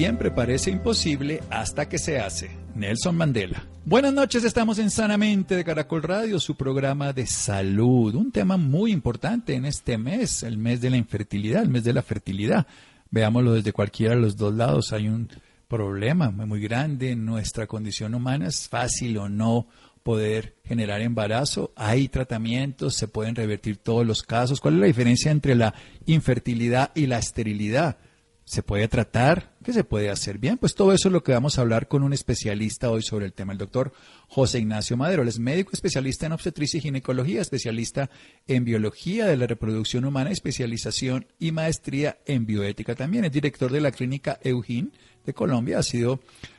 Siempre parece imposible hasta que se hace. Nelson Mandela. Buenas noches, estamos en Sanamente de Caracol Radio, su programa de salud. Un tema muy importante en este mes, el mes de la infertilidad, el mes de la fertilidad. Veámoslo desde cualquiera de los dos lados. Hay un problema muy grande en nuestra condición humana. Es fácil o no poder generar embarazo. Hay tratamientos, se pueden revertir todos los casos. ¿Cuál es la diferencia entre la infertilidad y la esterilidad? ¿Se puede tratar? ¿Qué se puede hacer? Bien, pues todo eso es lo que vamos a hablar con un especialista hoy sobre el tema, el doctor José Ignacio Madero. Él es médico especialista en obstetricia y ginecología, especialista en biología de la reproducción humana, especialización y maestría en bioética también. Es director de la clínica Eugin de Colombia, ha sido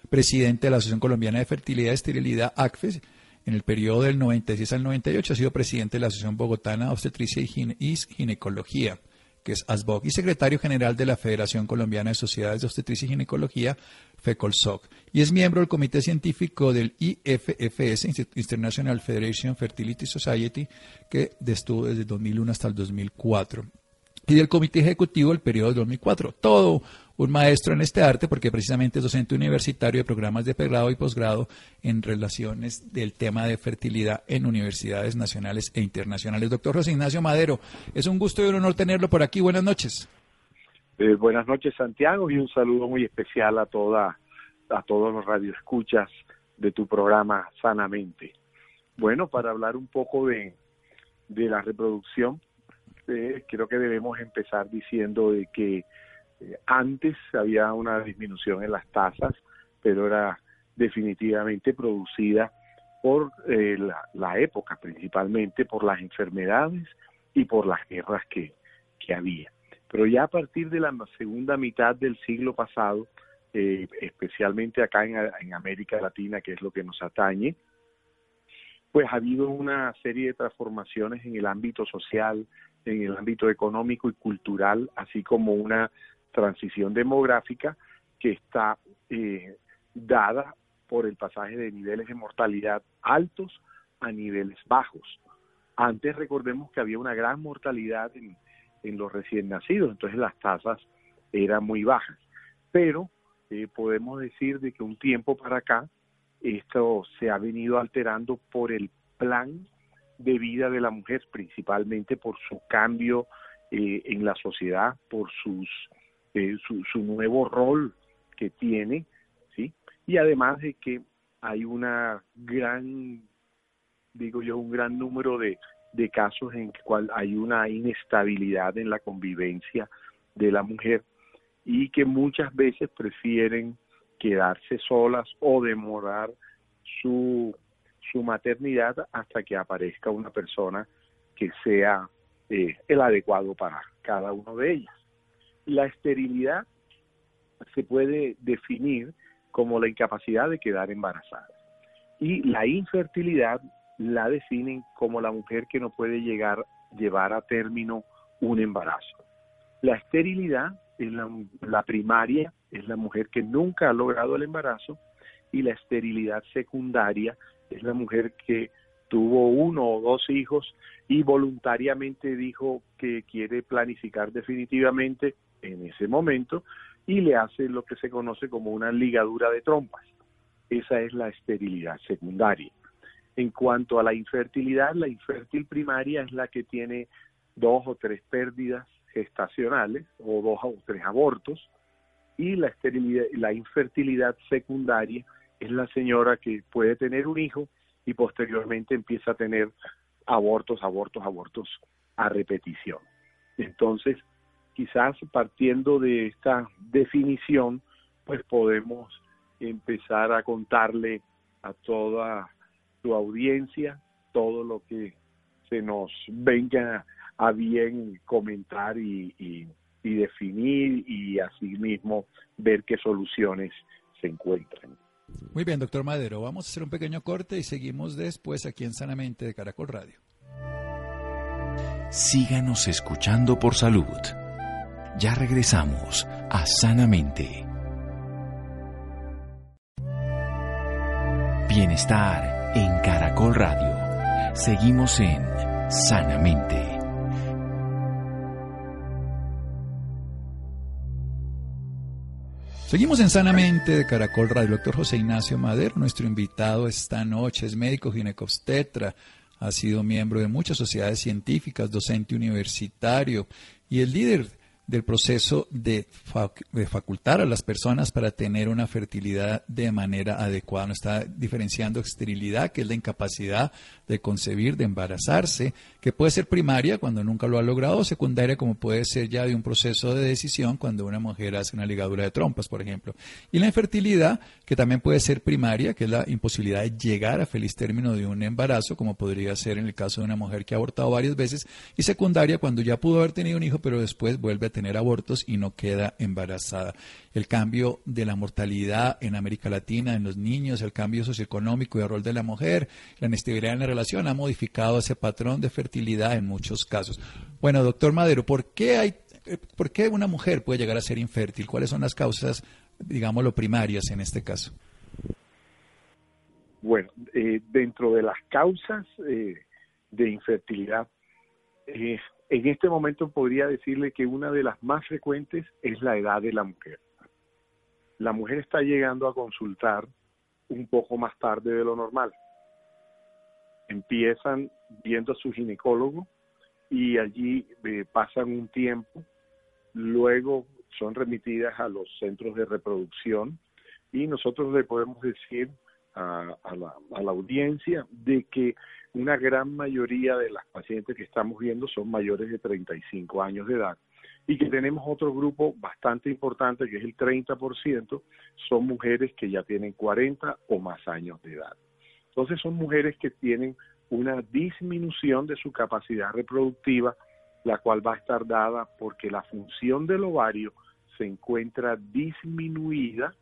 presidente de la Asociación Colombiana de Fertilidad y Esterilidad, ACFES, en el periodo del 96 al 98 ha sido presidente de la Asociación Bogotana de Obstetricia y, Ginecología que es ASBOC, y secretario general de la Federación Colombiana de Sociedades de Obstetricia y Ginecología, FECOLSOC, y es miembro del Comité Científico del IFFS, International Federation Fertility Society, que estuvo desde 2001 hasta el 2004 y del Comité Ejecutivo del periodo 2004. Todo un maestro en este arte porque precisamente es docente universitario de programas de pregrado y posgrado en relaciones del tema de fertilidad en universidades nacionales e internacionales. Doctor José Ignacio Madero, es un gusto y un honor tenerlo por aquí. Buenas noches. Eh, buenas noches, Santiago, y un saludo muy especial a toda a todos los radioescuchas de tu programa Sanamente. Bueno, para hablar un poco de, de la reproducción, eh, creo que debemos empezar diciendo de que eh, antes había una disminución en las tasas, pero era definitivamente producida por eh, la, época, principalmente por las enfermedades y por las guerras que, que había. Pero ya a partir de la segunda mitad del siglo pasado, eh, especialmente acá en, en, América Latina, que es lo que nos atañe, pues ha habido una serie de transformaciones en el ámbito social, en el ámbito económico y cultural, así como una transición demográfica que está eh, dada por el pasaje de niveles de mortalidad altos a niveles bajos. Antes recordemos que había una gran mortalidad en, los recién nacidos, entonces las tasas eran muy bajas. Pero eh, podemos decir de que un tiempo para acá esto se ha venido alterando por el plan de vida de la mujer, principalmente por su cambio eh, en la sociedad, por sus eh, su, nuevo rol que tiene, ¿sí? Y además de que hay una gran, digo yo, un gran número de, de casos en cual hay una inestabilidad en la convivencia de la mujer y que muchas veces prefieren quedarse solas o demorar su, su maternidad hasta que aparezca una persona que sea eh, el adecuado para cada uno de ellas. La esterilidad se puede definir como la incapacidad de quedar embarazada. Y la infertilidad la definen como la mujer que no puede llegar llevar a término un embarazo. La esterilidad es la, la primaria, es la mujer que nunca ha logrado el embarazo y la esterilidad secundaria es la mujer que tuvo uno o dos hijos y voluntariamente dijo que quiere planificar definitivamente en ese momento y le hace lo que se conoce como una ligadura de trompas. Esa es la esterilidad secundaria. En cuanto a la infertilidad, la infértil primaria es la que tiene dos o tres pérdidas gestacionales o dos o tres abortos y la esterilidad, la infertilidad secundaria es la señora que puede tener un hijo y posteriormente empieza a tener abortos, abortos, abortos a repetición. Entonces, quizás partiendo de esta definición, pues podemos empezar a contarle a toda tu audiencia todo lo que se nos venga a bien comentar y, y, definir y asimismo ver qué soluciones se encuentran. Muy bien, doctor Madero, vamos a hacer un pequeño corte y seguimos después aquí en Sanamente de Caracol Radio. Síganos escuchando por salud. Ya regresamos a Sanamente. Bienestar en Caracol Radio. Seguimos en Sanamente. Seguimos en Sanamente de Caracol Radio. Doctor José Ignacio Madero, nuestro invitado esta noche, es médico ginecobstetra, ha sido miembro de muchas sociedades científicas, docente universitario y el líder del proceso de, facultar a las personas para tener una fertilidad de manera adecuada. No está diferenciando esterilidad, que es la incapacidad de concebir, de embarazarse, que puede ser primaria cuando nunca lo ha logrado, secundaria como puede ser ya de un proceso de decisión cuando una mujer hace una ligadura de trompas, por ejemplo. Y la infertilidad, que también puede ser primaria, que es la imposibilidad de llegar a feliz término de un embarazo, como podría ser en el caso de una mujer que ha abortado varias veces, y secundaria cuando ya pudo haber tenido un hijo, pero después vuelve a tener tener abortos y no queda embarazada. El cambio de la mortalidad en América Latina en los niños, el cambio socioeconómico y el rol de la mujer, la inestabilidad en la relación ha modificado ese patrón de fertilidad en muchos casos. Bueno, doctor Madero, ¿por qué hay eh, ¿Por qué una mujer puede llegar a ser infértil? ¿Cuáles son las causas, digámoslo, primarias en este caso? Bueno, eh, dentro de las causas eh, de infertilidad, en este momento podría decirle que una de las más frecuentes es la edad de la mujer. La mujer está llegando a consultar un poco más tarde de lo normal. Empiezan viendo a su ginecólogo y allí eh, pasan un tiempo, luego son remitidas a los centros de reproducción y nosotros le podemos decir a, la, a la audiencia de que una gran mayoría de las pacientes que estamos viendo son mayores de 35 años de edad y que tenemos otro grupo bastante importante que es el 30%, son mujeres que ya tienen 40 o más años de edad. Entonces son mujeres que tienen una disminución de su capacidad reproductiva, la cual va a estar dada porque la función del ovario se encuentra disminuida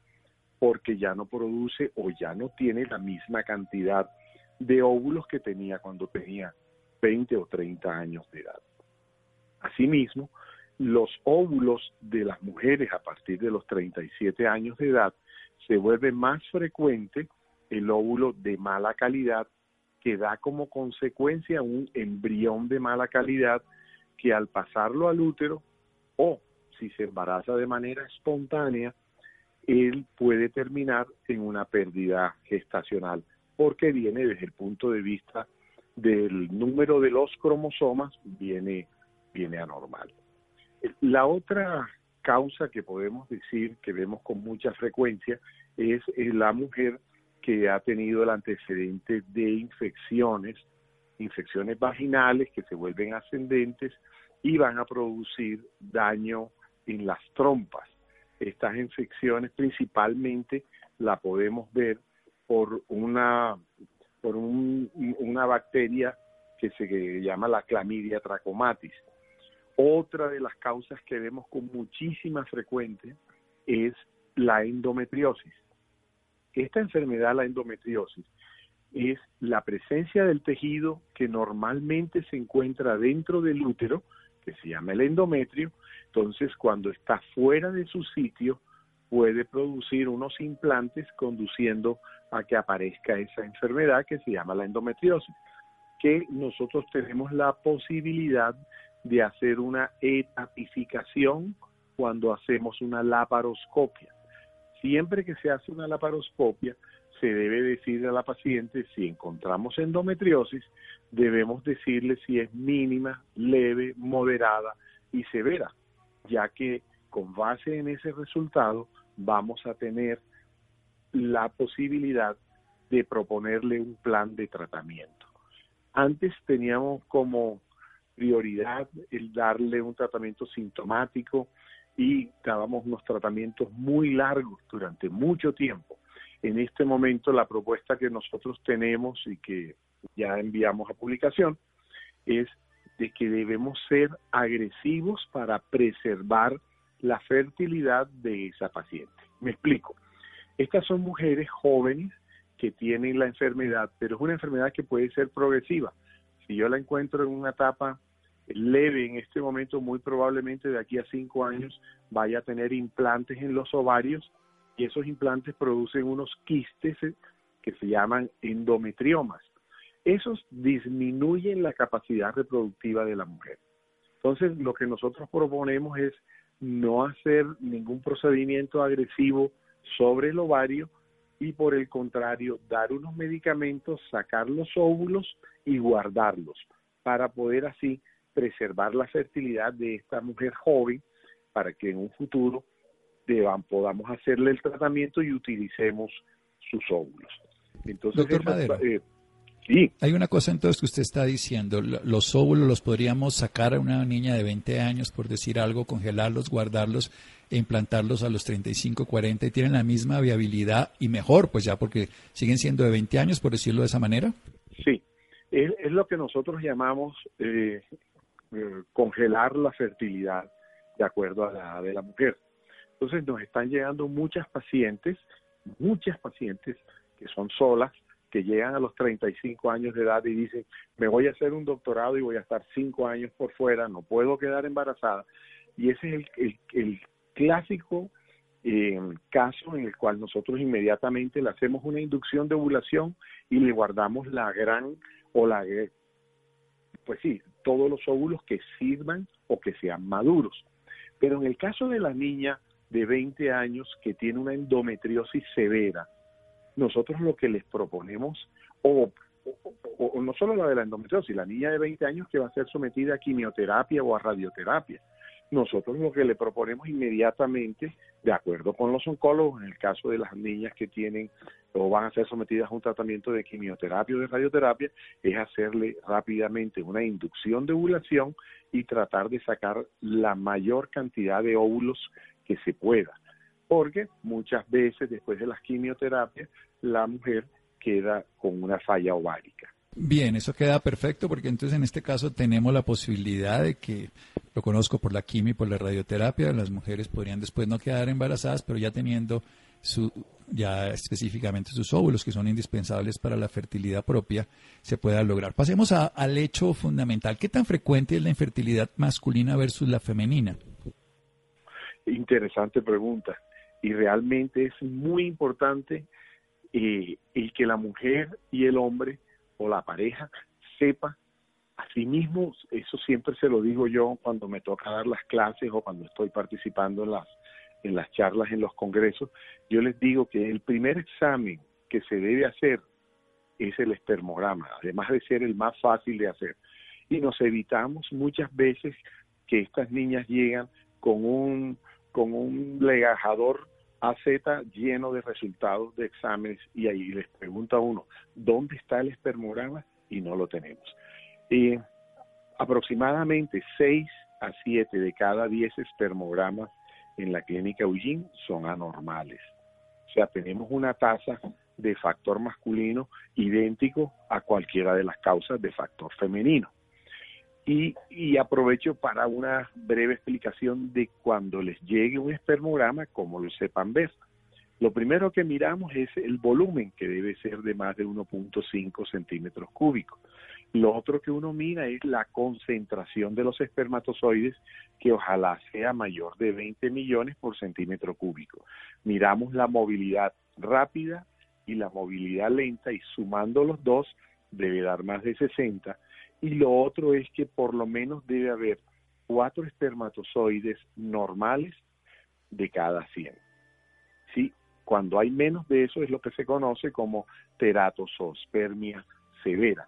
porque ya no produce o ya no tiene la misma cantidad de óvulos que tenía cuando tenía 20 o 30 años de edad. Asimismo, los óvulos de las mujeres a partir de los 37 años de edad se vuelve más frecuente el óvulo de mala calidad que da como consecuencia un embrión de mala calidad que al pasarlo al útero o si se embaraza de manera espontánea, él puede terminar en una pérdida gestacional porque viene desde el punto de vista del número de los cromosomas, viene, viene anormal. La otra causa que podemos decir que vemos con mucha frecuencia es la mujer que ha tenido el antecedente de infecciones, infecciones vaginales que se vuelven ascendentes y van a producir daño en las trompas. Estas infecciones principalmente la podemos ver por una por una bacteria que se llama la clamidia trachomatis. Otra de las causas que vemos con muchísima frecuencia es la endometriosis. Esta enfermedad, la endometriosis, es la presencia del tejido que normalmente se encuentra dentro del útero, que se llama el endometrio. Entonces, cuando está fuera de su sitio, puede producir unos implantes conduciendo a que aparezca esa enfermedad que se llama la endometriosis, que nosotros tenemos la posibilidad de hacer una etapificación cuando hacemos una laparoscopia. Siempre que se hace una laparoscopia, se debe decirle a la paciente si encontramos endometriosis, debemos decirle si es mínima, leve, moderada y severa, ya que con base en ese resultado vamos a tener la posibilidad de proponerle un plan de tratamiento. Antes teníamos como prioridad el darle un tratamiento sintomático y dábamos unos tratamientos muy largos durante mucho tiempo. En este momento la propuesta que nosotros tenemos y que ya enviamos a publicación es de que debemos ser agresivos para preservar la fertilidad de esa paciente. Me explico. Estas son mujeres jóvenes que tienen la enfermedad, pero es una enfermedad que puede ser progresiva. Si yo la encuentro en una etapa leve en este momento, muy probablemente de aquí a cinco años vaya a tener implantes en los ovarios y esos implantes producen unos quistes eh, que se llaman endometriomas. Esos disminuyen la capacidad reproductiva de la mujer. Entonces, lo que nosotros proponemos es no hacer ningún procedimiento agresivo sobre el ovario y por el contrario, dar unos medicamentos, sacar los óvulos y guardarlos para poder así preservar la fertilidad de esta mujer joven para que en un futuro deban, podamos hacerle el tratamiento y utilicemos sus óvulos. Entonces, Doctor eh, sí. Hay una cosa entonces que usted está diciendo, los óvulos los podríamos sacar a una niña de 20 años, por decir algo, congelarlos, guardarlos e implantarlos a los 35, 40 y tienen la misma viabilidad y mejor, pues ya porque siguen siendo de 20 años, por decirlo de esa manera. Sí, es, lo que nosotros llamamos eh, eh, congelar la fertilidad de acuerdo a la edad de la mujer. Entonces nos están llegando muchas pacientes, muchas pacientes que son solas, que llegan a los 35 años de edad y dicen, me voy a hacer un doctorado y voy a estar cinco años por fuera, no puedo quedar embarazada. Y ese es el, clásico eh, caso en el cual nosotros inmediatamente le hacemos una inducción de ovulación y le guardamos la gran o la, pues sí, todos los óvulos que sirvan o que sean maduros. Pero en el caso de la niña de 20 años que tiene una endometriosis severa, nosotros lo que les proponemos, o, no solo la de la endometriosis, la niña de 20 años que va a ser sometida a quimioterapia o a radioterapia, nosotros lo que le proponemos inmediatamente, de acuerdo con los oncólogos, en el caso de las niñas que tienen o van a ser sometidas a un tratamiento de quimioterapia o de radioterapia, es hacerle rápidamente una inducción de ovulación y tratar de sacar la mayor cantidad de óvulos que se pueda. Porque muchas veces después de las quimioterapias, la mujer queda con una falla ovárica. Bien, eso queda perfecto porque entonces en este caso tenemos la posibilidad de que, lo conozco por la quimio y por la radioterapia, las mujeres podrían después no quedar embarazadas, pero ya teniendo su, ya específicamente sus óvulos, que son indispensables para la fertilidad propia, se pueda lograr. Pasemos al hecho fundamental. ¿Qué tan frecuente es la infertilidad masculina versus la femenina? Interesante pregunta. Y realmente es muy importante eh, el que la mujer y el hombre o la pareja sepa a sí mismo, eso siempre se lo digo yo cuando me toca dar las clases o cuando estoy participando en las en las charlas, en los congresos, yo les digo que el primer examen que se debe hacer es el espermograma, además de ser el más fácil de hacer. Y nos evitamos muchas veces que estas niñas llegan con un, con un legajador AZ lleno de resultados de exámenes y ahí les pregunta a uno, ¿dónde está el espermograma? Y no lo tenemos. Y aproximadamente 6 a 7 de cada 10 espermogramas en la clínica Eugene son anormales. O sea, tenemos una tasa de factor masculino idéntico a cualquiera de las causas de factor femenino. Y, y, aprovecho para una breve explicación de cuando les llegue un espermograma, cómo lo sepan ver. Lo primero que miramos es el volumen, que debe ser de más de 1.5 centímetros cúbicos. Lo otro que uno mira es la concentración de los espermatozoides, que ojalá sea mayor de 20 millones por centímetro cúbico. Miramos la movilidad rápida y la movilidad lenta y sumando los dos debe dar más de 60. Y lo otro es que por lo menos debe haber cuatro espermatozoides normales de cada 100. ¿Sí? Cuando hay menos de eso es lo que se conoce como teratosospermia severa.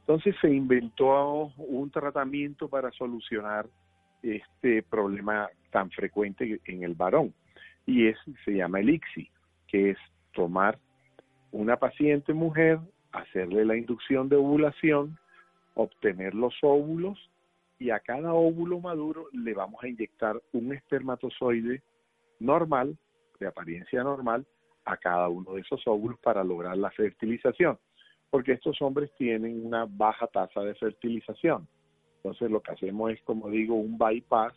Entonces se inventó un tratamiento para solucionar este problema tan frecuente en el varón y es se llama el ICSI, que es tomar una paciente mujer, hacerle la inducción de ovulación, obtener los óvulos y a cada óvulo maduro le vamos a inyectar un espermatozoide normal, de apariencia normal, a cada uno de esos óvulos para lograr la fertilización porque estos hombres tienen una baja tasa de fertilización. Entonces lo que hacemos es, como digo, un bypass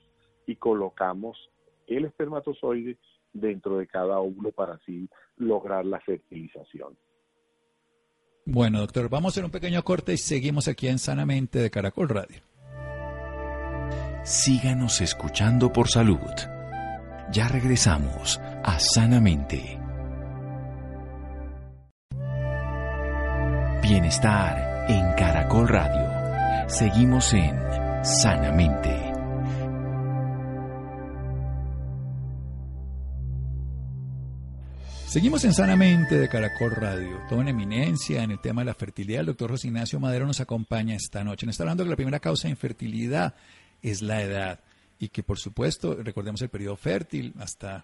y colocamos el espermatozoide dentro de cada óvulo para así lograr la fertilización. Bueno, doctor, vamos a hacer un pequeño corte y seguimos aquí en Sanamente de Caracol Radio. Síganos escuchando por salud. Ya regresamos a Sanamente. Bienestar en Caracol Radio. Seguimos en Sanamente. Seguimos en Sanamente de Caracol Radio. Todo en eminencia en el tema de la fertilidad. El doctor José Ignacio Madero nos acompaña esta noche. Nos está hablando que la primera causa de infertilidad es la edad. Y que, por supuesto, recordemos el periodo fértil hasta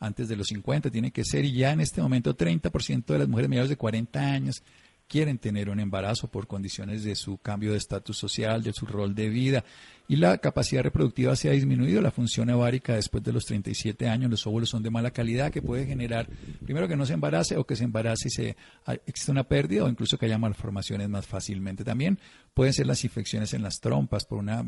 antes de los 50 tiene que ser. Y ya en este momento, 30% de las mujeres mayores de 40 años quieren tener un embarazo por condiciones de su cambio de estatus social, de su rol de vida. Y la capacidad reproductiva se ha disminuido, la función ovárica después de los 37 años, los óvulos son de mala calidad que puede generar, primero que no se embarace o que se embarace y se, existe una pérdida o incluso que haya malformaciones más fácilmente. También pueden ser las infecciones en las trompas por una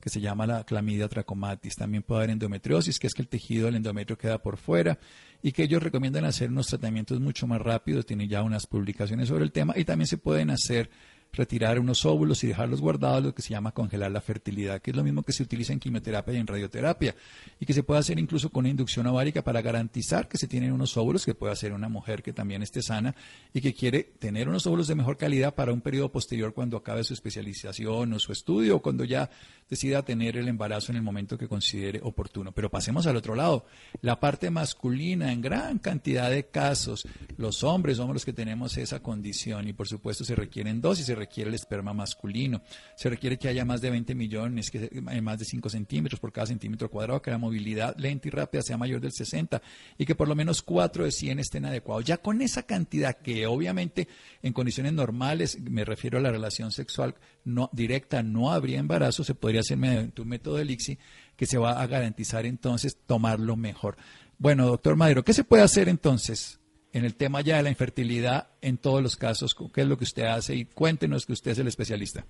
que se llama la clamidia trachomatis. También puede haber endometriosis, que es que el tejido del endometrio queda por fuera y que ellos recomiendan hacer unos tratamientos mucho más rápidos. Tienen ya unas publicaciones sobre el tema y también se pueden hacer retirar unos óvulos y dejarlos guardados, lo que se llama congelar la fertilidad, que es lo mismo que se utiliza en quimioterapia y en radioterapia, y que se puede hacer incluso con inducción ovárica para garantizar que se tienen unos óvulos, que puede hacer una mujer que también esté sana y que quiere tener unos óvulos de mejor calidad para un periodo posterior cuando acabe su especialización o su estudio, o cuando ya decida tener el embarazo en el momento que considere oportuno. Pero pasemos al otro lado, la parte masculina, en gran cantidad de casos, los hombres somos los que tenemos esa condición y por supuesto se requieren dosis, se requiere el esperma masculino. Se requiere que haya más de 20 millones, que más de 5 centímetros por cada centímetro cuadrado, que la movilidad lenta y rápida sea mayor del 60 y que por lo menos 4 de 100 estén adecuados. Ya con esa cantidad que obviamente en condiciones normales, me refiero a la relación sexual no directa, no habría embarazo, se podría hacer mediante un método de elixir que se va a garantizar entonces tomarlo mejor. Bueno, doctor Madero, ¿qué se puede hacer entonces en el tema ya de la infertilidad en todos los casos? ¿Qué es lo que usted hace? Y cuéntenos que usted es el especialista.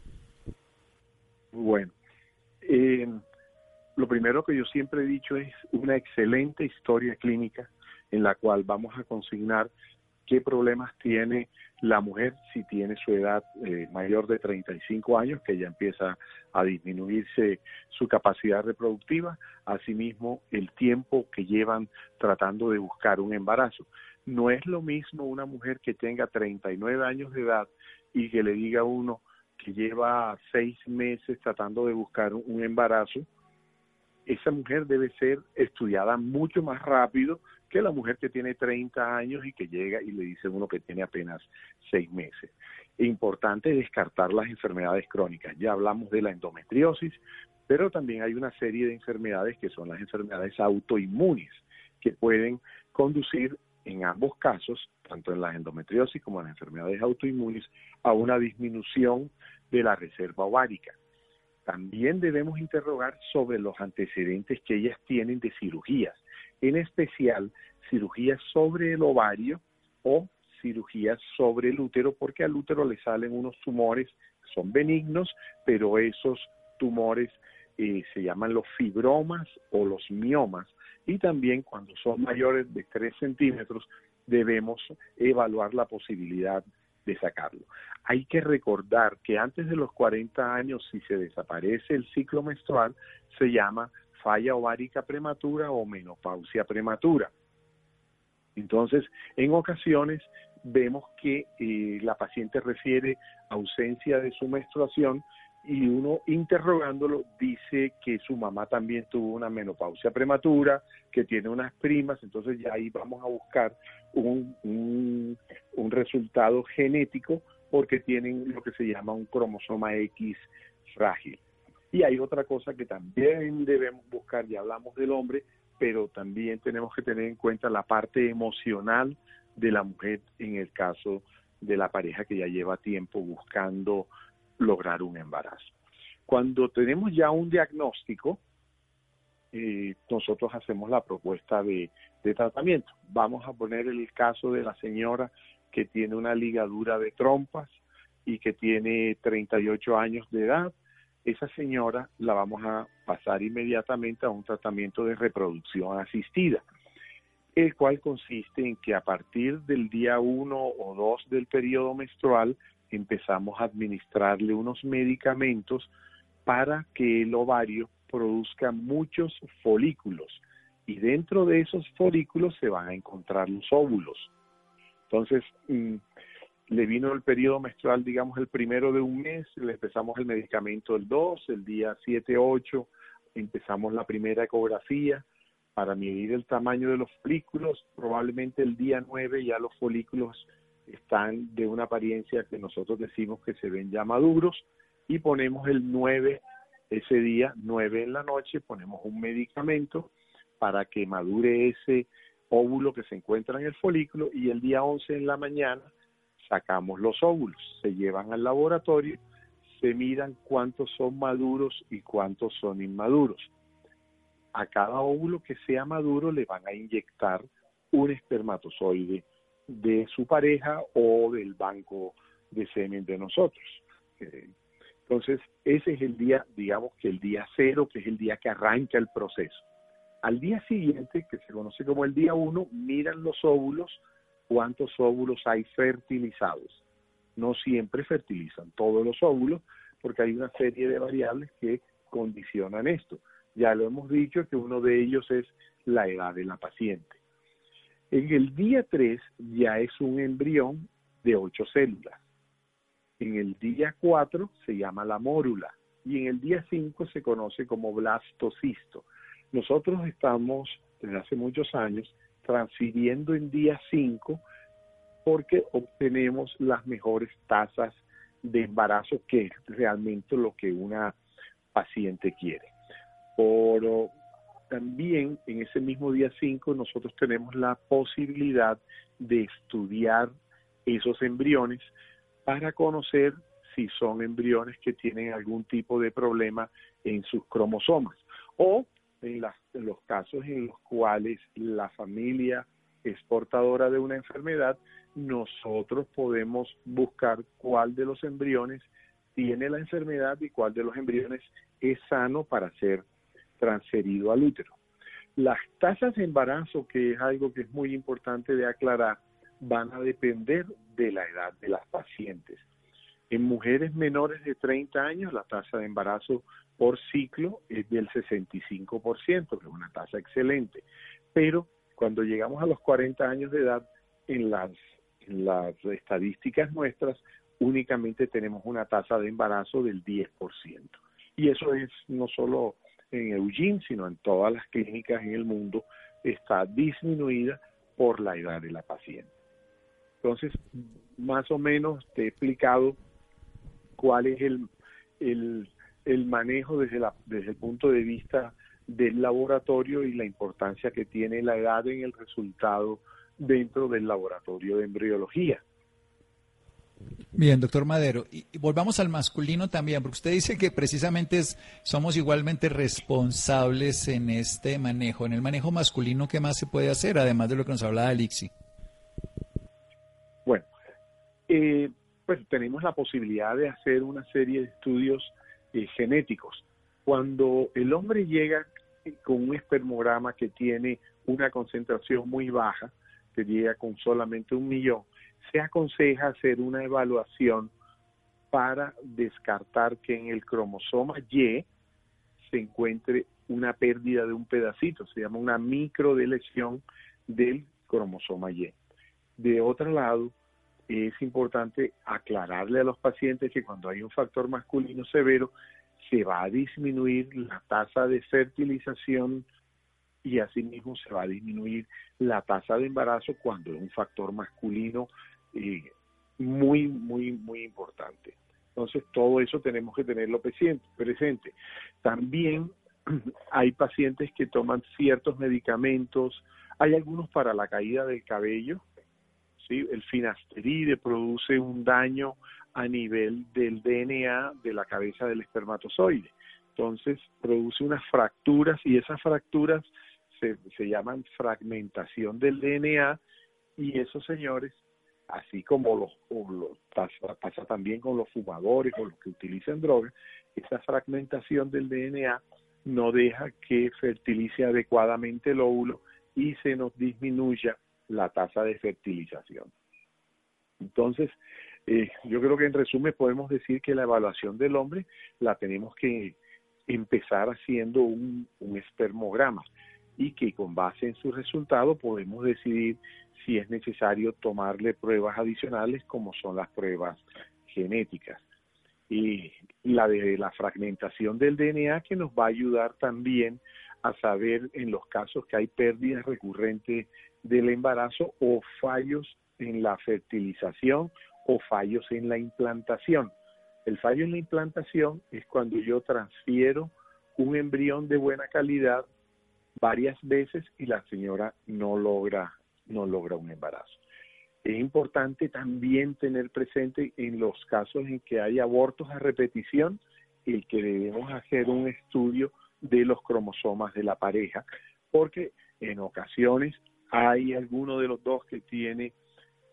Bueno, eh, lo primero que yo siempre he dicho es una excelente historia clínica en la cual vamos a consignar qué problemas tiene la mujer si tiene su edad eh, mayor de 35 años, que ya empieza a disminuirse su capacidad reproductiva, asimismo el tiempo que llevan tratando de buscar un embarazo. No es lo mismo una mujer que tenga 39 años de edad y que le diga a uno que lleva seis meses tratando de buscar un embarazo, esa mujer debe ser estudiada mucho más rápido que la mujer que tiene 30 años y que llega y le dice a uno que tiene apenas seis meses. Importante descartar las enfermedades crónicas. Ya hablamos de la endometriosis, pero también hay una serie de enfermedades que son las enfermedades autoinmunes que pueden conducir en ambos casos, tanto en la endometriosis como en las enfermedades autoinmunes, a una disminución de la reserva ovárica. También debemos interrogar sobre los antecedentes que ellas tienen de cirugías, en especial cirugías sobre el ovario o cirugías sobre el útero, porque al útero le salen unos tumores son benignos, pero esos tumores eh, se llaman los fibromas o los miomas, y también cuando son mayores de 3 centímetros debemos evaluar la posibilidad de sacarlo. Hay que recordar que antes de los 40 años, si se desaparece el ciclo menstrual, se llama falla ovárica prematura o menopausia prematura. Entonces, en ocasiones vemos que eh, la paciente refiere ausencia de su menstruación y uno interrogándolo dice que su mamá también tuvo una menopausia prematura, que tiene unas primas, entonces ya ahí vamos a buscar un, un, resultado genético porque tienen lo que se llama un cromosoma X frágil. Y hay otra cosa que también debemos buscar, ya hablamos del hombre, pero también tenemos que tener en cuenta la parte emocional de la mujer en el caso de la pareja que ya lleva tiempo buscando lograr un embarazo. Cuando tenemos ya un diagnóstico, eh, nosotros hacemos la propuesta de, tratamiento. Vamos a poner el caso de la señora que tiene una ligadura de trompas y que tiene 38 años de edad. Esa señora la vamos a pasar inmediatamente a un tratamiento de reproducción asistida. el cual consiste en que a partir del día 1 o 2 del periodo menstrual empezamos a administrarle unos medicamentos para que el ovario produzca muchos folículos y dentro de esos folículos se van a encontrar los óvulos. Entonces, mm, le vino el periodo menstrual, digamos, el primero de un mes, le empezamos el medicamento el 2, el día 7, 8, empezamos la primera ecografía para medir el tamaño de los folículos, probablemente el día 9 ya los folículos están de una apariencia que nosotros decimos que se ven ya maduros y ponemos el 9 ese día, 9 en la noche, ponemos un medicamento para que madure ese óvulo que se encuentra en el folículo y el día 11 en la mañana sacamos los óvulos, se llevan al laboratorio, se miran cuántos son maduros y cuántos son inmaduros. A cada óvulo que sea maduro le van a inyectar un espermatozoide de su pareja o del banco de semen de nosotros. Eh, entonces, ese es el día, digamos que el día cero, que es el día que arranca el proceso. Al día siguiente, que se conoce como el día uno, miran los óvulos, cuántos óvulos hay fertilizados. No siempre fertilizan todos los óvulos, porque hay una serie de variables que condicionan esto. Ya lo hemos dicho que uno de ellos es la edad de la paciente. En el día 3 ya es un embrión de ocho células. En el día 4 se llama la mórula y en el día 5 se conoce como blastocisto. Nosotros estamos desde hace muchos años transfiriendo en día 5 porque obtenemos las mejores tasas de embarazo, que es realmente lo que una paciente quiere. Pero también en ese mismo día 5 nosotros tenemos la posibilidad de estudiar esos embriones para conocer si son embriones que tienen algún tipo de problema en sus cromosomas o en, los casos en los cuales la familia es portadora de una enfermedad, nosotros podemos buscar cuál de los embriones tiene la enfermedad y cuál de los embriones es sano para ser transferido al útero. Las tasas de embarazo, que es algo que es muy importante de aclarar, van a depender de la edad de las pacientes. En mujeres menores de 30 años, la tasa de embarazo por ciclo es del 65%, que es una tasa excelente. Pero cuando llegamos a los 40 años de edad, en las, las estadísticas nuestras, únicamente tenemos una tasa de embarazo del 10%. Y eso es no solo en Eugene, sino en todas las clínicas en el mundo, está disminuida por la edad de la paciente. Entonces, más o menos te he explicado cuál es el, el el manejo desde, la, desde el punto de vista del laboratorio y la importancia que tiene la edad en el resultado dentro del laboratorio de embriología. Bien, doctor Madero, y, volvamos al masculino también, porque usted dice que precisamente somos igualmente responsables en este manejo. En el manejo masculino, ¿qué más se puede hacer, además de lo que nos hablaba Alixi? Bueno, eh, pues tenemos la posibilidad de hacer una serie de estudios eh, genéticos. Cuando el hombre llega con un espermograma que tiene una concentración muy baja, que llega con solamente un millón, se aconseja hacer una evaluación para descartar que en el cromosoma Y se encuentre una pérdida de un pedacito, se llama una microdelección del cromosoma Y. De otro lado, es importante aclararle a los pacientes que cuando hay un factor masculino severo, se va a disminuir la tasa de fertilización y asimismo se va a disminuir la tasa de embarazo cuando es un factor masculino eh, muy, muy, muy importante. Entonces, todo eso tenemos que tenerlo presente. También hay pacientes que toman ciertos medicamentos, hay algunos para la caída del cabello, el finasteride produce un daño a nivel del DNA de la cabeza del espermatozoide. Entonces produce unas fracturas y esas fracturas se, llaman fragmentación del DNA y esos señores, así como los, pasa, pasa, también con los fumadores o los que utilizan drogas, esa fragmentación del DNA no deja que fertilice adecuadamente el óvulo y se nos disminuya la tasa de fertilización. Entonces, eh, yo creo que en resumen podemos decir que la evaluación del hombre la tenemos que empezar haciendo un, un espermograma y que con base en su resultado podemos decidir si es necesario tomarle pruebas adicionales como son las pruebas genéticas. Y la de la fragmentación del DNA que nos va a ayudar también a saber en los casos que hay pérdidas recurrentes del embarazo o fallos en la fertilización o fallos en la implantación. El fallo en la implantación es cuando yo transfiero un embrión de buena calidad varias veces y la señora no logra no logra un embarazo. Es importante también tener presente en los casos en que hay abortos a repetición el que debemos hacer un estudio de los cromosomas de la pareja, porque en ocasiones hay alguno de los dos que tiene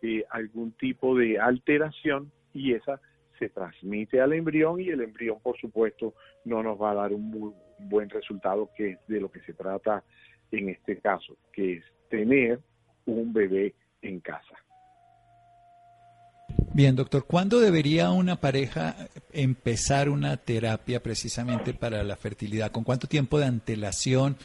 eh, algún tipo de alteración y esa se transmite al embrión y el embrión, por supuesto, no nos va a dar un muy buen resultado, que es de lo que se trata en este caso, que es tener un bebé en casa. Bien, doctor, ¿cuándo debería una pareja empezar una terapia precisamente para la fertilidad? ¿Con cuánto tiempo de antelación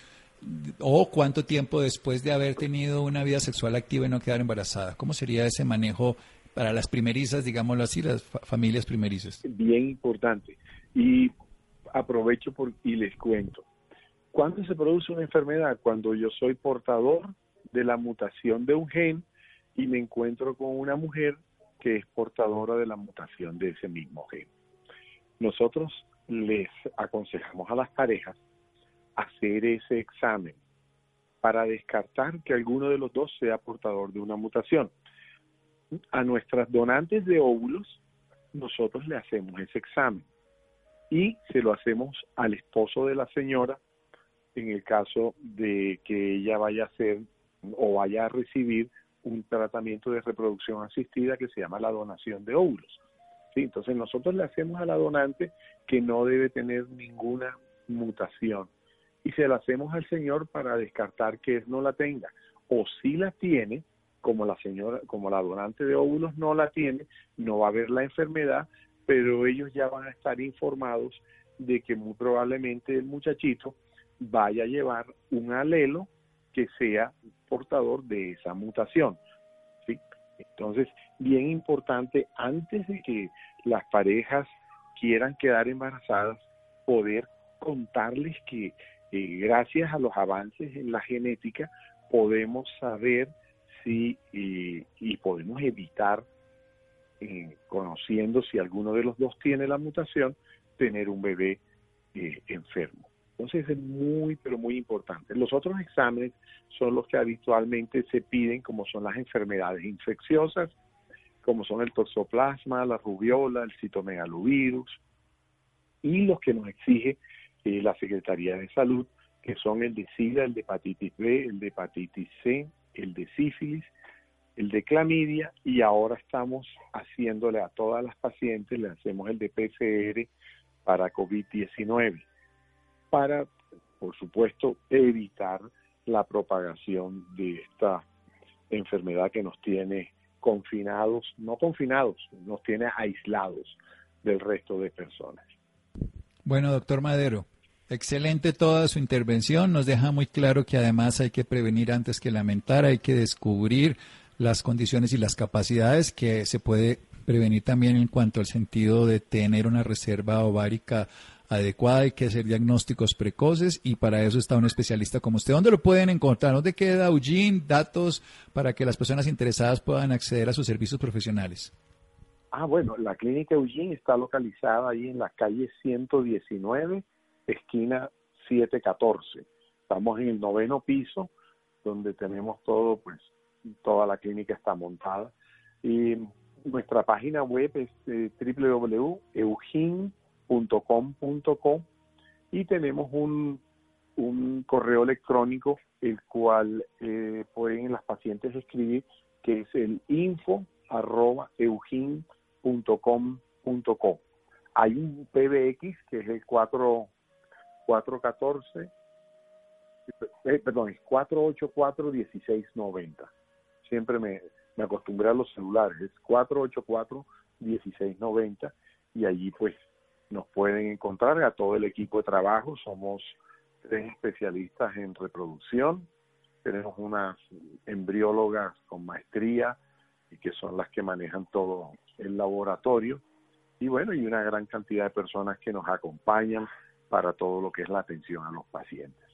o cuánto tiempo después de haber tenido una vida sexual activa y no quedar embarazada? ¿Cómo sería ese manejo para las primerizas, digámoslo así, las familias primerizas? Bien importante. Y aprovecho por, y les cuento. ¿Cuándo se produce una enfermedad? Cuando yo soy portador de la mutación de un gen y me encuentro con una mujer que es portadora de la mutación de ese mismo gen. Nosotros les aconsejamos a las parejas hacer ese examen para descartar que alguno de los dos sea portador de una mutación. A nuestras donantes de óvulos, nosotros le hacemos ese examen y se lo hacemos al esposo de la señora en el caso de que ella vaya a ser o vaya a recibir un tratamiento de reproducción asistida que se llama la donación de óvulos. Entonces nosotros le hacemos a la donante que no debe tener ninguna mutación y se la hacemos al señor para descartar que él no la tenga o si la tiene como la señora como la donante de óvulos no la tiene no va a haber la enfermedad pero ellos ya van a estar informados de que muy probablemente el muchachito vaya a llevar un alelo que sea portador de esa mutación. ¿sí? Entonces, bien importante, antes de que las parejas quieran quedar embarazadas, poder contarles que eh, gracias a los avances en la genética podemos saber si y podemos evitar, eh, conociendo si alguno de los dos tiene la mutación, tener un bebé eh, enfermo. Entonces es muy, pero muy importante. Los otros exámenes son los que habitualmente se piden, como son las enfermedades infecciosas, como son el toxoplasma, la rubiola, el citomegalovirus, y los que nos exige eh, la Secretaría de Salud, que son el de SIDA, el de hepatitis B, el de hepatitis C, el de sífilis, el de clamidia, y ahora estamos haciéndole a todas las pacientes, le hacemos el de PCR para COVID-19 para, por supuesto, evitar la propagación de esta enfermedad que nos tiene confinados, no confinados, nos tiene aislados del resto de personas. Bueno, doctor Madero, excelente toda su intervención. Nos deja muy claro que además hay que prevenir antes que lamentar, hay que descubrir las condiciones y las capacidades que se puede prevenir también en cuanto al sentido de tener una reserva ovárica adecuada, hay que hacer diagnósticos precoces y para eso está un especialista como usted. ¿Dónde lo pueden encontrar? ¿Dónde queda Eugene? Datos para que las personas interesadas puedan acceder a sus servicios profesionales. Ah, bueno, la clínica Eugene está localizada ahí en la calle 119, esquina 714. Estamos en el noveno piso, donde tenemos todo, pues, toda la clínica está montada. Y nuestra página web es eh, y tenemos un, un correo electrónico el cual eh, pueden las pacientes escribir que es el info arroba Hay un PBX que es el 4, 414 eh, perdón, es 484-1690. Siempre me, me acostumbré a los celulares, es 484-1690 y allí pues nos pueden encontrar a todo el equipo de trabajo. Somos tres especialistas en reproducción, tenemos unas embriólogas con maestría y que son las que manejan todo el laboratorio y bueno, y una gran cantidad de personas que nos acompañan para todo lo que es la atención a los pacientes.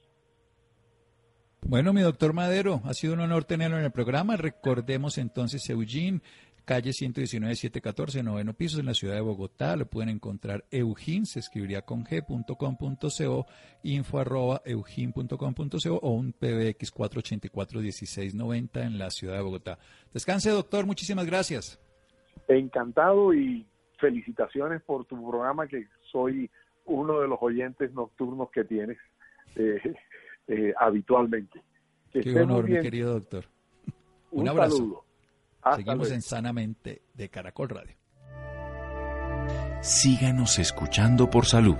Bueno, mi doctor Madero, ha sido un honor tenerlo en el programa. Recordemos entonces Eugene, calle 119 714, noveno piso en la ciudad de Bogotá. Lo pueden encontrar Eugene, se escribiría con g.com.co, info arroba eugene.com.co o un PBX 484 1690 en la ciudad de Bogotá. Descanse, doctor, muchísimas gracias. Encantado y felicitaciones por tu programa, que soy uno de los oyentes nocturnos que tienes. Eh, eh, habitualmente. Qué honor, mi querido doctor. Un, abrazo. Seguimos en Sanamente de Caracol Radio. Síganos escuchando por salud.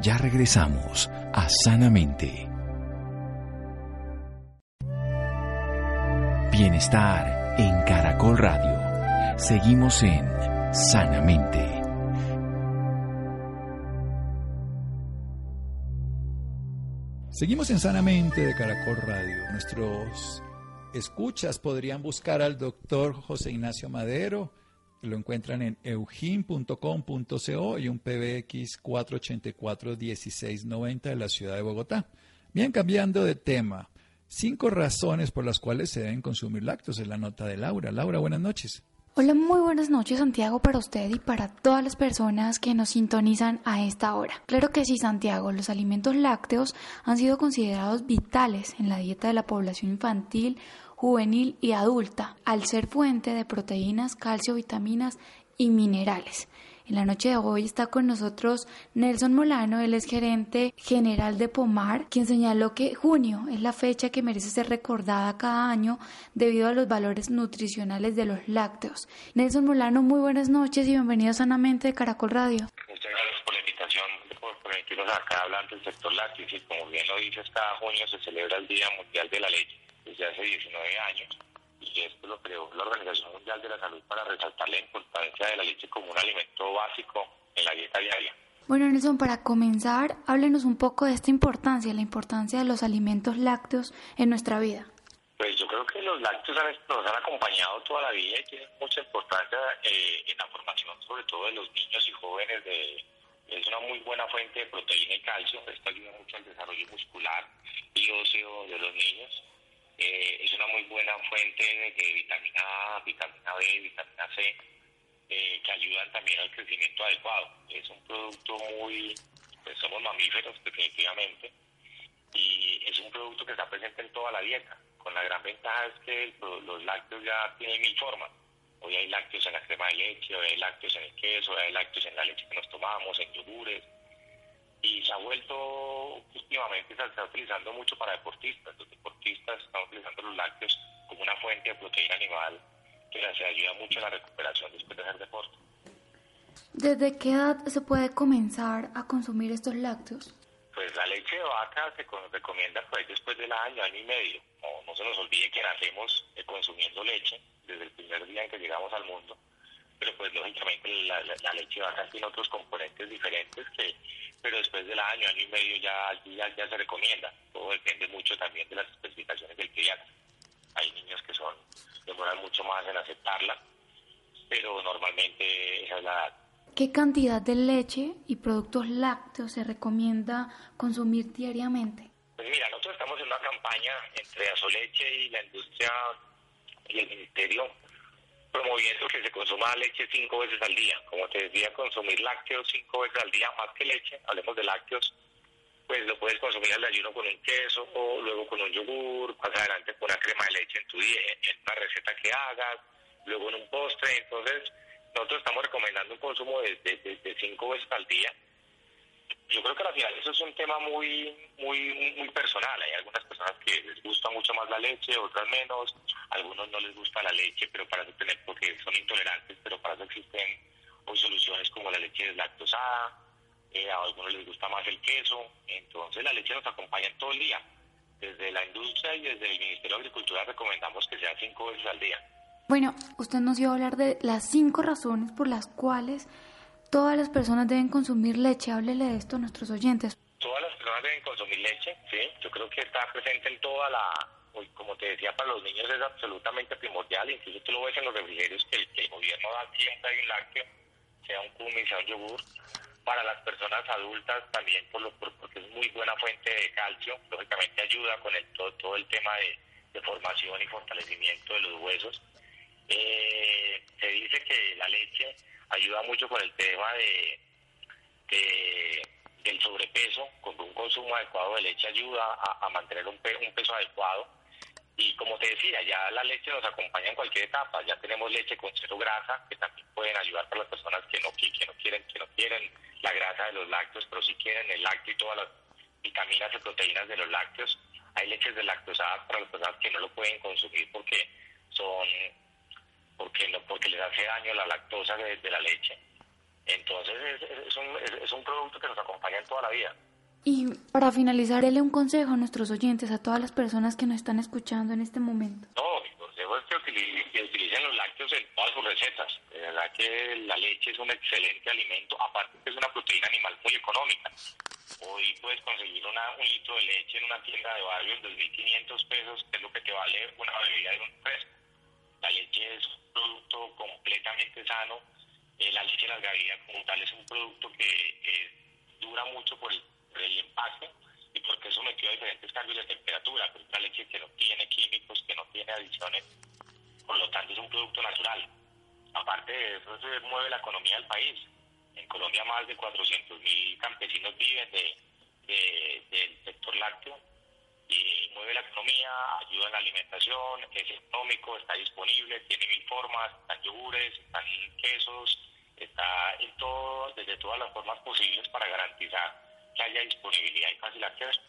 Ya regresamos a Sanamente. Bienestar en Caracol Radio. Seguimos en Sanamente. Seguimos en Sanamente de Caracol Radio. Nuestros escuchas podrían buscar al doctor José Ignacio Madero. Lo encuentran en eugin.com.co y un PBX 484-1690 de la ciudad de Bogotá. Bien, cambiando de tema. Cinco razones por las cuales se deben consumir lácteos en la nota de Laura. Laura, buenas noches. Hola, muy buenas noches Santiago para usted y para todas las personas que nos sintonizan a esta hora. Claro que sí Santiago, los alimentos lácteos han sido considerados vitales en la dieta de la población infantil, juvenil y adulta, al ser fuente de proteínas, calcio, vitaminas y minerales. En la noche de hoy está con nosotros Nelson Molano, él es gerente general de Pomar, quien señaló que junio es la fecha que merece ser recordada cada año debido a los valores nutricionales de los lácteos. Nelson Molano, muy buenas noches y bienvenido sanamente de Caracol Radio. Muchas gracias por la invitación, por permitirnos acá hablar del sector lácteo. Y como bien lo dices, cada junio se celebra el Día Mundial de la Leche desde hace 19 años y esto lo creó la Organización Mundial de la Salud para resaltar la importancia de la leche como un alimento básico en la dieta diaria. Bueno, Nelson, para comenzar, háblenos un poco de esta importancia, la importancia de los alimentos lácteos en nuestra vida. Pues yo creo que los lácteos nos han acompañado toda la vida y tienen mucha importancia eh, en la formación, sobre todo de los niños y jóvenes. De, es una muy buena fuente de proteína y calcio, esto ayuda mucho al desarrollo muscular y óseo de los niños eh, es una muy buena fuente de, vitamina A, vitamina B, vitamina C, eh, que ayudan también al crecimiento adecuado. Es un producto muy, pues somos mamíferos definitivamente, y es un producto que está presente en toda la dieta, con la gran ventaja es que los lácteos ya tienen mil formas. Hoy hay lácteos en la crema de leche, hoy hay lácteos en el queso, hoy hay lácteos en la leche que nos tomamos, en yogures, y se ha vuelto últimamente se está utilizando mucho para deportistas. Los deportistas están utilizando los lácteos como una fuente de proteína animal que les ayuda mucho en la recuperación después de hacer deporte. ¿Desde qué edad se puede comenzar a consumir estos lácteos? Pues la leche de vaca se recomienda pues después del año, año y medio. No, no se nos olvide que nacemos eh, consumiendo leche desde el primer día en que llegamos al mundo pero pues lógicamente la, leche de vaca tiene otros componentes diferentes que pero después del año, año y medio ya, ya, se recomienda. Todo depende mucho también de las especificaciones del pediatra. Hay niños que son demoran mucho más en aceptarla, pero normalmente esa es la edad. ¿Qué cantidad de leche y productos lácteos se recomienda consumir diariamente? Pues mira, nosotros estamos en una campaña entre Asoleche y la industria y el ministerio promoviendo que se consuma leche cinco veces al día. Como te decía, consumir lácteos cinco veces al día, más que leche, hablemos de lácteos, pues lo puedes consumir al ayuno con un queso, o luego con un yogur, más adelante con una crema de leche en tu día, en una receta que hagas, luego en un postre. Entonces, nosotros estamos recomendando un consumo de, de cinco veces al día yo creo que al final eso es un tema muy, muy, muy personal. Hay algunas personas que les gusta mucho más la leche, otras menos. algunos no les gusta la leche, pero para eso tener, porque son intolerantes, pero para eso existen hoy soluciones como la leche deslactosada. Eh, a algunos les gusta más el queso. Entonces la leche nos acompaña todo el día. desde la industria y desde el Ministerio de Agricultura recomendamos que sean cinco veces al día. Bueno, usted nos iba a hablar de las cinco razones por las cuales todas las personas deben consumir leche. Háblele de esto a nuestros oyentes. Todas las personas deben consumir leche, sí. Yo creo que está presente en toda la... Como te decía, para los niños es absolutamente primordial. Incluso tú lo ves en los refrigerios que el, gobierno da siempre hay un lácteo, sea un cumis, sea un yogur. Para las personas adultas también, por lo, porque es muy buena fuente de calcio. Lógicamente ayuda con el, todo, todo el tema de, de formación y fortalecimiento de los huesos. Eh, se dice que la leche ayuda mucho con el tema de, del sobrepeso, con un consumo adecuado de leche ayuda a, mantener un, un peso adecuado. Y como te decía, ya la leche nos acompaña en cualquier etapa. Ya tenemos leche con cero grasa, que también pueden ayudar para las personas que no, que, no quieren que no quieren la grasa de los lácteos, pero si quieren el lácteo y todas las vitaminas y proteínas de los lácteos. Hay leches deslactosadas para las personas que no lo pueden consumir porque son porque, no, porque les hace daño la lactosa de, la leche. Entonces es, un, es, un producto que nos acompaña en toda la vida. Y para finalizar, dele un consejo a nuestros oyentes, a todas las personas que nos están escuchando en este momento. No, mi consejo es que utilicen, los lácteos en todas sus recetas. De verdad que la leche es un excelente alimento, aparte que es una proteína animal muy económica. Hoy puedes conseguir una, un litro de leche en una tienda de barrio en 2.500 pesos, que es lo que te vale una bebida de un fresco. Sano. Eh, la leche gavillas como tal es un producto que dura mucho por el, empaque y porque es sometido a diferentes cambios de temperatura. Es una leche que no tiene químicos, que no tiene adiciones, por lo tanto es un producto natural. Aparte de eso, se mueve la economía del país. En Colombia más de 400.000 campesinos viven de, del sector lácteo y mueve la economía, ayuda en la alimentación, es económico, está disponible, tiene mil formas, están yogures, están quesos, está en todo, desde todas las formas posibles para garantizar que haya disponibilidad y fácil acceso.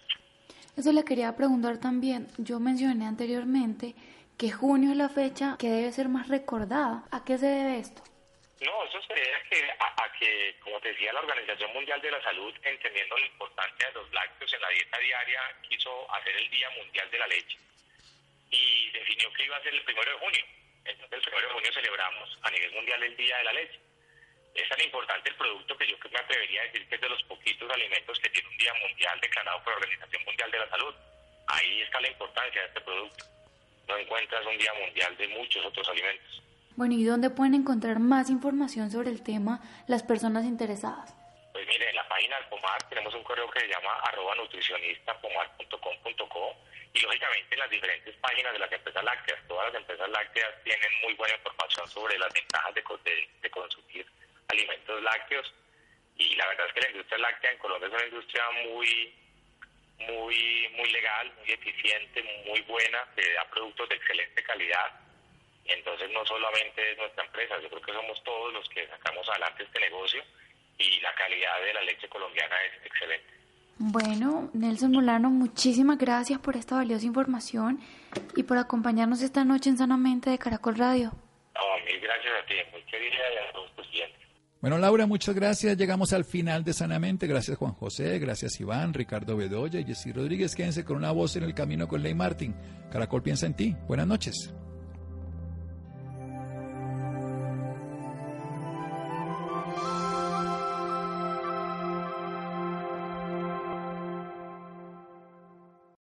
Eso le quería preguntar también. Yo mencioné anteriormente que junio es la fecha que debe ser más recordada. ¿A qué se debe esto? No, eso se debe a que, a, que, como te decía, la Organización Mundial de la Salud, entendiendo la importancia de los lácteos en la dieta diaria, quiso hacer el Día Mundial de la Leche y definió que iba a ser el primero de junio. Entonces, el primero de junio celebramos a nivel mundial el Día de la Leche. Es tan importante el producto que yo me atrevería a decir que es de los poquitos alimentos que tiene un Día Mundial declarado por la Organización Mundial de la Salud. Ahí está la importancia de este producto. No encuentras un Día Mundial de muchos otros alimentos. Bueno, ¿y dónde pueden encontrar más información sobre el tema las personas interesadas? Pues mire, en la página del POMAR tenemos un correo que se llama arroba nutricionistapomar.com.co y lógicamente en las diferentes páginas de las empresas lácteas. Todas las empresas lácteas tienen muy buena información sobre las ventajas de, de, consumir alimentos lácteos y la verdad es que la industria láctea en Colombia es una industria muy muy muy legal, muy eficiente, muy buena, que da productos de excelente calidad entonces no solamente es nuestra empresa, yo creo que somos todos los que sacamos adelante este negocio y la calidad de la leche colombiana es excelente. Bueno, Nelson Molano, muchísimas gracias por esta valiosa información y por acompañarnos esta noche en Sanamente de Caracol Radio. No, mil gracias a ti, muy querida y a todos tus clientes. Bueno, Laura, muchas gracias. Llegamos al final de Sanamente. Gracias, Juan José. Gracias, Iván, Ricardo Bedoya y Jessy Rodríguez. Quédense con una voz en el camino con Ley Martín. Caracol piensa en ti. Buenas noches.